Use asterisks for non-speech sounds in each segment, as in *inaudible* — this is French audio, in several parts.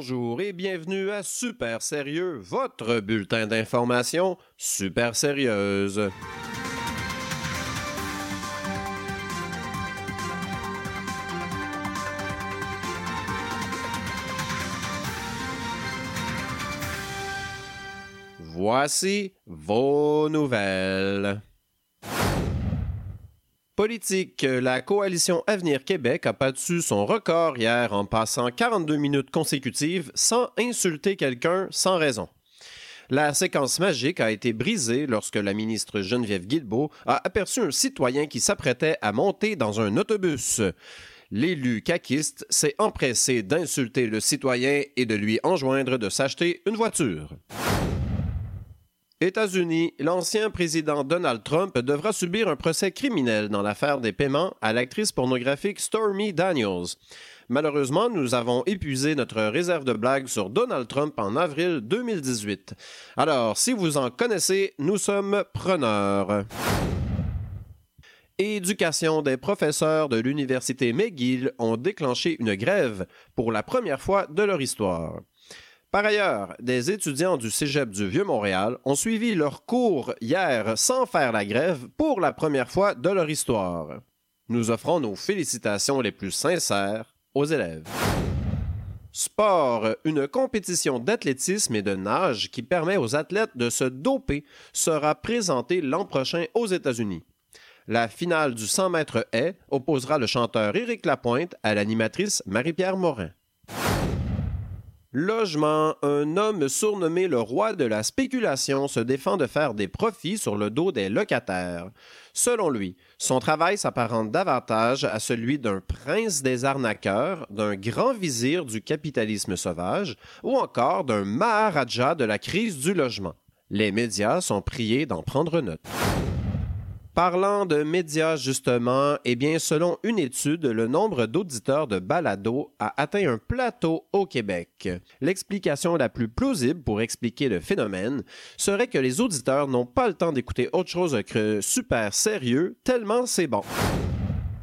Bonjour et bienvenue à Super Sérieux, votre bulletin d'information super sérieuse. Voici vos nouvelles. Politique, la coalition Avenir Québec a battu son record hier en passant 42 minutes consécutives sans insulter quelqu'un sans raison. La séquence magique a été brisée lorsque la ministre Geneviève Guilbeault a aperçu un citoyen qui s'apprêtait à monter dans un autobus. L'élu caquiste s'est empressé d'insulter le citoyen et de lui enjoindre de s'acheter une voiture. États-Unis, l'ancien président Donald Trump devra subir un procès criminel dans l'affaire des paiements à l'actrice pornographique Stormy Daniels. Malheureusement, nous avons épuisé notre réserve de blagues sur Donald Trump en avril 2018. Alors, si vous en connaissez, nous sommes preneurs. Éducation des professeurs de l'Université McGill ont déclenché une grève pour la première fois de leur histoire. Par ailleurs, des étudiants du Cégep du Vieux-Montréal ont suivi leur cours hier sans faire la grève pour la première fois de leur histoire. Nous offrons nos félicitations les plus sincères aux élèves. Sport, une compétition d'athlétisme et de nage qui permet aux athlètes de se doper sera présentée l'an prochain aux États-Unis. La finale du 100 mètres haies opposera le chanteur Éric Lapointe à l'animatrice Marie-Pierre Morin. Logement, un homme surnommé le roi de la spéculation se défend de faire des profits sur le dos des locataires. Selon lui, son travail s'apparente davantage à celui d'un prince des arnaqueurs, d'un grand vizir du capitalisme sauvage ou encore d'un maharaja de la crise du logement. Les médias sont priés d'en prendre note. Parlant de médias justement, eh bien selon une étude, le nombre d'auditeurs de balado a atteint un plateau au Québec. L'explication la plus plausible pour expliquer le phénomène serait que les auditeurs n'ont pas le temps d'écouter autre chose que super sérieux, tellement c'est bon.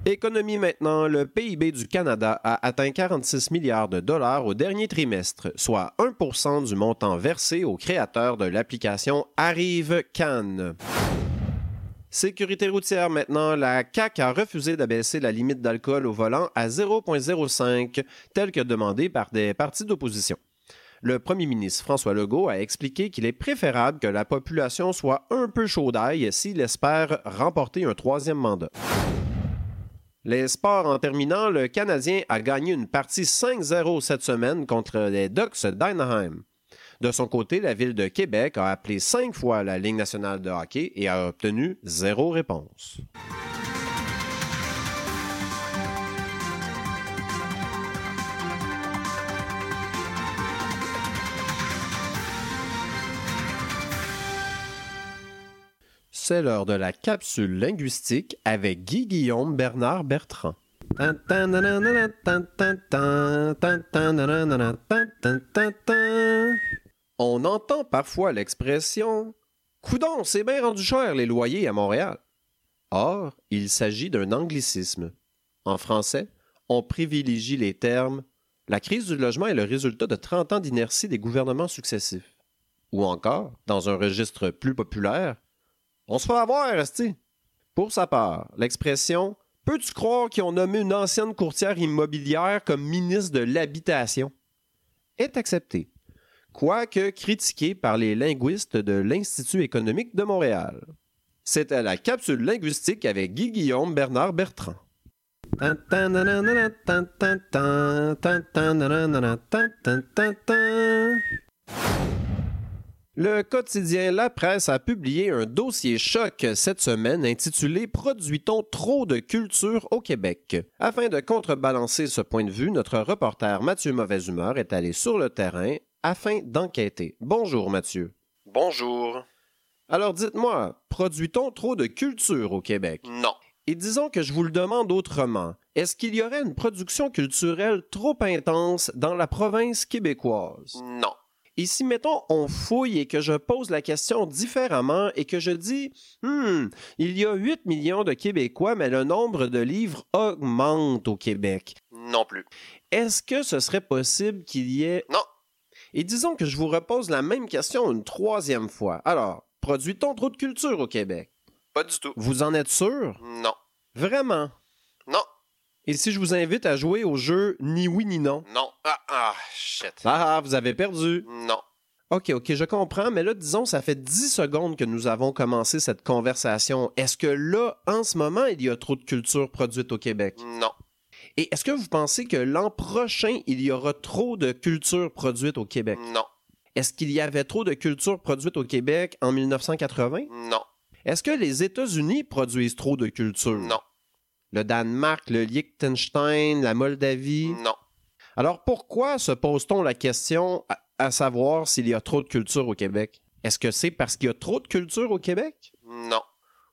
Économie maintenant, le PIB du Canada a atteint 46 milliards de dollars au dernier trimestre, soit 1% du montant versé aux créateurs de l'application Arrive Cannes. Sécurité routière maintenant, la CAC a refusé d'abaisser la limite d'alcool au volant à 0,05, tel que demandé par des partis d'opposition. Le premier ministre François Legault a expliqué qu'il est préférable que la population soit un peu chaud s'il espère remporter un troisième mandat. Les sports en terminant, le Canadien a gagné une partie 5-0 cette semaine contre les Ducks d'Anaheim. De son côté, la ville de Québec a appelé cinq fois la Ligue nationale de hockey et a obtenu zéro réponse. C'est l'heure de la capsule linguistique avec Guy Guillaume Bernard Bertrand. On entend parfois l'expression Coudon, c'est bien rendu cher les loyers à Montréal. Or, il s'agit d'un anglicisme. En français, on privilégie les termes La crise du logement est le résultat de 30 ans d'inertie des gouvernements successifs. Ou encore, dans un registre plus populaire, On se fait avoir, Esti. Pour sa part, l'expression Peux-tu croire qu'ils ont nommé une ancienne courtière immobilière comme ministre de l'Habitation est acceptée quoique critiqué par les linguistes de l'Institut économique de Montréal. C'était la capsule linguistique avec Guy Guillaume Bernard Bertrand. Le quotidien La Presse a publié un dossier choc cette semaine intitulé Produit-on trop de culture au Québec? Afin de contrebalancer ce point de vue, notre reporter Mathieu Mauvaise Humeur est allé sur le terrain afin d'enquêter. Bonjour Mathieu. Bonjour. Alors dites-moi, produit-on trop de culture au Québec? Non. Et disons que je vous le demande autrement. Est-ce qu'il y aurait une production culturelle trop intense dans la province québécoise? Non. Et si, mettons, on fouille et que je pose la question différemment et que je dis, hmm, il y a 8 millions de Québécois, mais le nombre de livres augmente au Québec. Non plus. Est-ce que ce serait possible qu'il y ait... Non, Et disons que je vous repose la même question une troisième fois. Alors, produit-on trop de culture au Québec? Pas du tout. Vous en êtes sûr? Non. Vraiment? Non. Et si je vous invite à jouer au jeu Ni oui ni non? Non. Ah, ah, shit. Ah, vous avez perdu. Non. OK, OK, je comprends, mais là, disons, ça fait 10 secondes que nous avons commencé cette conversation. Est-ce que là, en ce moment, il y a trop de culture produite au Québec? Non. Et est-ce que vous pensez que l'an prochain, il y aura trop de culture produite au Québec? Non. Est-ce qu'il y avait trop de culture produite au Québec en 1980? Non. Est-ce que les États-Unis produisent trop de culture? Non. Le Danemark, le Liechtenstein, la Moldavie? Non. Alors pourquoi se pose-t-on la question à, à savoir s'il y a trop de culture au Québec? Est-ce que c'est parce qu'il y a trop de culture au Québec? Non.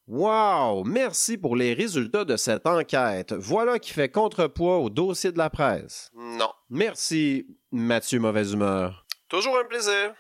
Wow! Merci pour les résultats de cette enquête. Voilà qui fait contrepoids au dossier de la presse. Non. Merci, Mathieu Mauvaise Humeur. Toujours un plaisir.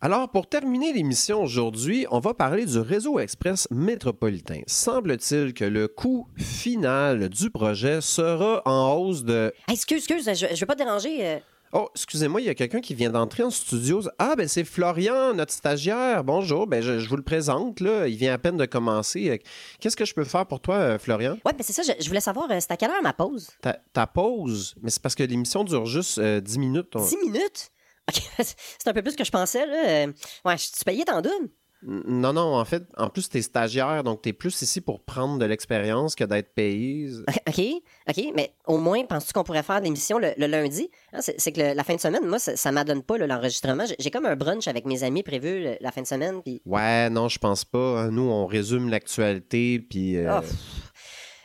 Alors, pour terminer l'émission aujourd'hui, on va parler du réseau express métropolitain. Semble-t-il que le coût final du projet sera en hausse de... Hey, excuse, excuse, je, je veux pas te déranger. euh. Oh, excusez-moi, il y a quelqu'un qui vient d'entrer en studio. Ah, ben c'est Florian, notre stagiaire. Bonjour, ben je, je vous le présente, là. Il vient à peine de commencer. Euh, Qu'est-ce que je peux faire pour toi, euh, Florian? Ouais, ben c'est ça, je, je voulais savoir, c'est à quelle heure ma pause? Ta, ta pause? Mais c'est parce que l'émission dure juste euh, 10 minutes. on- 10 minutes? *laughs* C'est un peu plus que je pensais, là. Euh, Ouais, je suis payé en double. Non, non, en fait, en plus, t'es stagiaire, donc t'es plus ici pour prendre de l'expérience que d'être payé. *laughs* OK, OK, mais au moins, penses-tu qu'on pourrait faire l'émission le, le lundi? Hein, c'est que le- la fin de semaine, moi, ça, ça m'adonne pas l'enregistrement. J'ai- comme un brunch avec mes amis prévu le- la fin de semaine. Ouais, non, je pense pas. Nous, on résume l'actualité, puis... euh, Oh,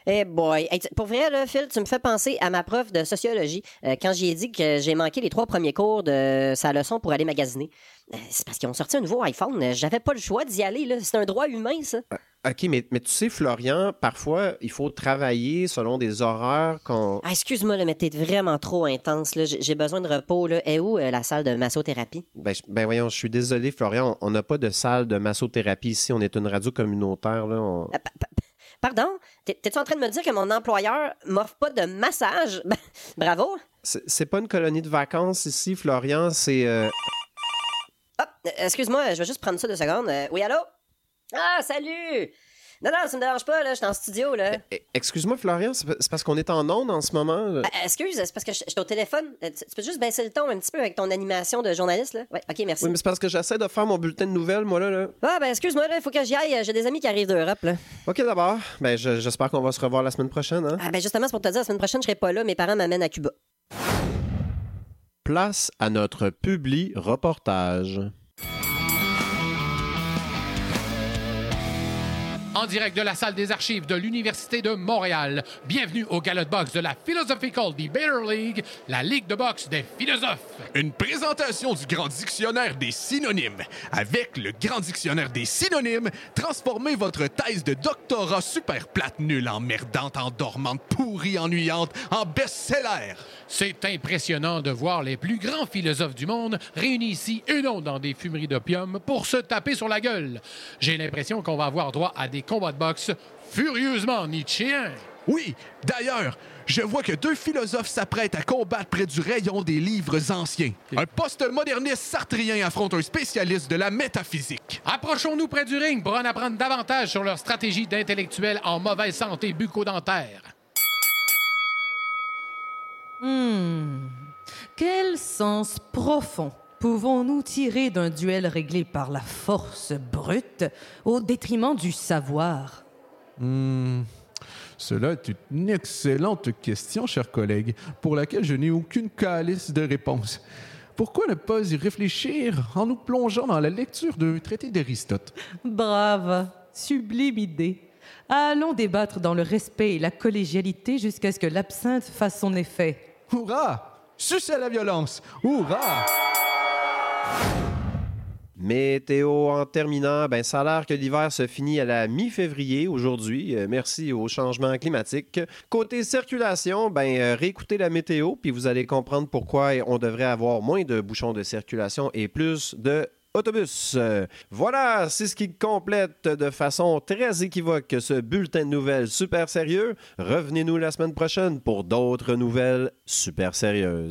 Eh boy. Hey, pour vrai, là, Phil, tu me fais penser à ma prof de sociologie euh, quand j'ai dit que j'ai manqué les trois premiers cours de sa leçon pour aller magasiner. Euh, c'est parce qu'ils ont sorti un nouveau iPhone. Euh, J'avais pas le choix d'y aller. là. C'est un droit humain, ça. OK, mais, mais tu sais, Florian, parfois, il faut travailler selon des horaires qu'on... Ah, excuse-moi, mais t'es vraiment trop intense. là. J'ai besoin de repos. Là. Et où euh, la salle de massothérapie? Ben, ben voyons, je suis désolé, Florian, on n'a pas de salle de massothérapie ici. On est une radio communautaire, là. on- Euh, Pardon? T'es- T'es-tu en train de me dire que mon employeur m'offre pas de massage? *laughs* Ben, Bravo! C'est pas une colonie de vacances ici, Florian, c'est... euh, Hop, euh, excuse-moi, je vais juste prendre ça deux secondes. Euh, oui, allô? Ah, salut! Non, non, ça me dérange pas, là, je suis en studio, là. eh, Excuse-moi, Florian, c'est pa- c'est parce qu'on est en onde en ce moment. là. Ah, excuse, c'est parce que je je suis au téléphone. Euh, Tu, tu peux juste baisser le ton un petit peu avec ton animation de journaliste, là? Ouais, ok, merci. Oui, mais c'est parce que j'essaie de faire mon bulletin de nouvelles, moi, là. là. Ah, ben, excuse-moi, là, il faut que j'y aille. J'ai des amis qui arrivent d'Europe, là. OK, d'abord. Ben, je- j'espère qu'on va se revoir la semaine prochaine, hein. Ah, ben, justement, c'est pour te dire, la semaine prochaine, je serai pas là. Mes parents m'amènent à Cuba. Place à notre publi reportage. En direct de la salle des archives de l'Université de Montréal. Bienvenue au Galop de boxe de la Philosophical Debater League, la ligue de boxe des philosophes. Une présentation du Grand Dictionnaire des synonymes. Avec le Grand Dictionnaire des synonymes, transformez votre thèse de doctorat super plate, nulle, emmerdante, endormante, pourrie, ennuyante, en best-seller. C'est impressionnant de voir les plus grands philosophes du monde réunis ici et non dans des fumeries d'opium pour se taper sur la gueule. J'ai l'impression qu'on va avoir droit à des combats de boxe furieusement nietzschéens. Oui, d'ailleurs, je vois que deux philosophes s'apprêtent à combattre près du rayon des livres anciens. Un post-moderniste sartrien affronte un spécialiste de la métaphysique. Approchons-nous près du ring pour en apprendre davantage sur leur stratégie d'intellectuels en mauvaise santé bucco-dentaire. Hmm. Quel sens profond pouvons-nous tirer d'un duel réglé par la force brute au détriment du savoir? Cela est une excellente question, cher collègue, pour laquelle je n'ai aucune calice de réponse. Pourquoi ne pas y réfléchir en nous plongeant dans la lecture d'un traité d'Aristote? Brave, sublime idée. Allons débattre dans le respect et la collégialité jusqu'à ce que l'absinthe fasse son effet. Hurrah! Sucez la violence! Hurrah! Météo en terminant, ben ça a l'air que l'hiver se finit à la mi-février aujourd'hui. euh, merci au changement climatique. Côté circulation, ben euh, réécoutez la météo puis vous allez comprendre pourquoi on devrait avoir moins de bouchons de circulation et plus de autobus. Euh, voilà, c'est ce qui complète de façon très équivoque ce bulletin de nouvelles super sérieux. Revenez-nous la semaine prochaine pour d'autres nouvelles super sérieuses.